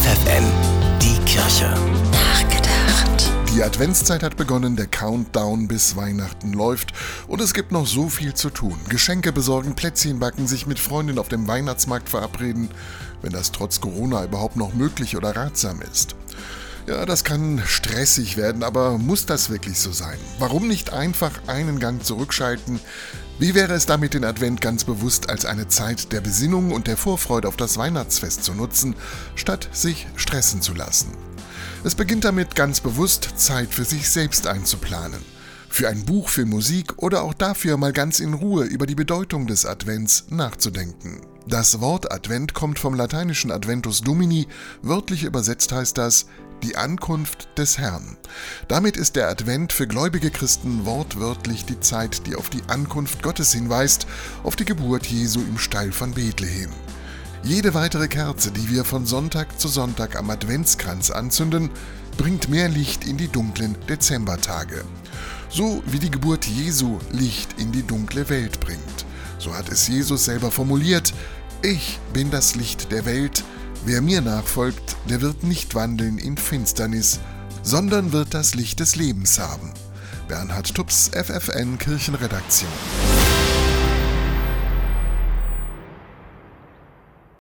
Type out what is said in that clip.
FFN, die Kirche. Nachgedacht. Die Adventszeit hat begonnen, der Countdown bis Weihnachten läuft und es gibt noch so viel zu tun. Geschenke besorgen, Plätzchen backen, sich mit Freundinnen auf dem Weihnachtsmarkt verabreden, wenn das trotz Corona überhaupt noch möglich oder ratsam ist. Ja, das kann stressig werden, aber muss das wirklich so sein? Warum nicht einfach einen Gang zurückschalten? Wie wäre es damit, den Advent ganz bewusst als eine Zeit der Besinnung und der Vorfreude auf das Weihnachtsfest zu nutzen, statt sich stressen zu lassen? Es beginnt damit, ganz bewusst Zeit für sich selbst einzuplanen. Für ein Buch, für Musik oder auch dafür mal ganz in Ruhe über die Bedeutung des Advents nachzudenken. Das Wort Advent kommt vom lateinischen Adventus Domini, wörtlich übersetzt heißt das die Ankunft des Herrn. Damit ist der Advent für gläubige Christen wortwörtlich die Zeit, die auf die Ankunft Gottes hinweist, auf die Geburt Jesu im Stall von Bethlehem. Jede weitere Kerze, die wir von Sonntag zu Sonntag am Adventskranz anzünden, bringt mehr Licht in die dunklen Dezembertage. So wie die Geburt Jesu Licht in die dunkle Welt bringt. So hat es Jesus selber formuliert, ich bin das Licht der Welt, wer mir nachfolgt, der wird nicht wandeln in Finsternis, sondern wird das Licht des Lebens haben. Bernhard Tups, FFN Kirchenredaktion.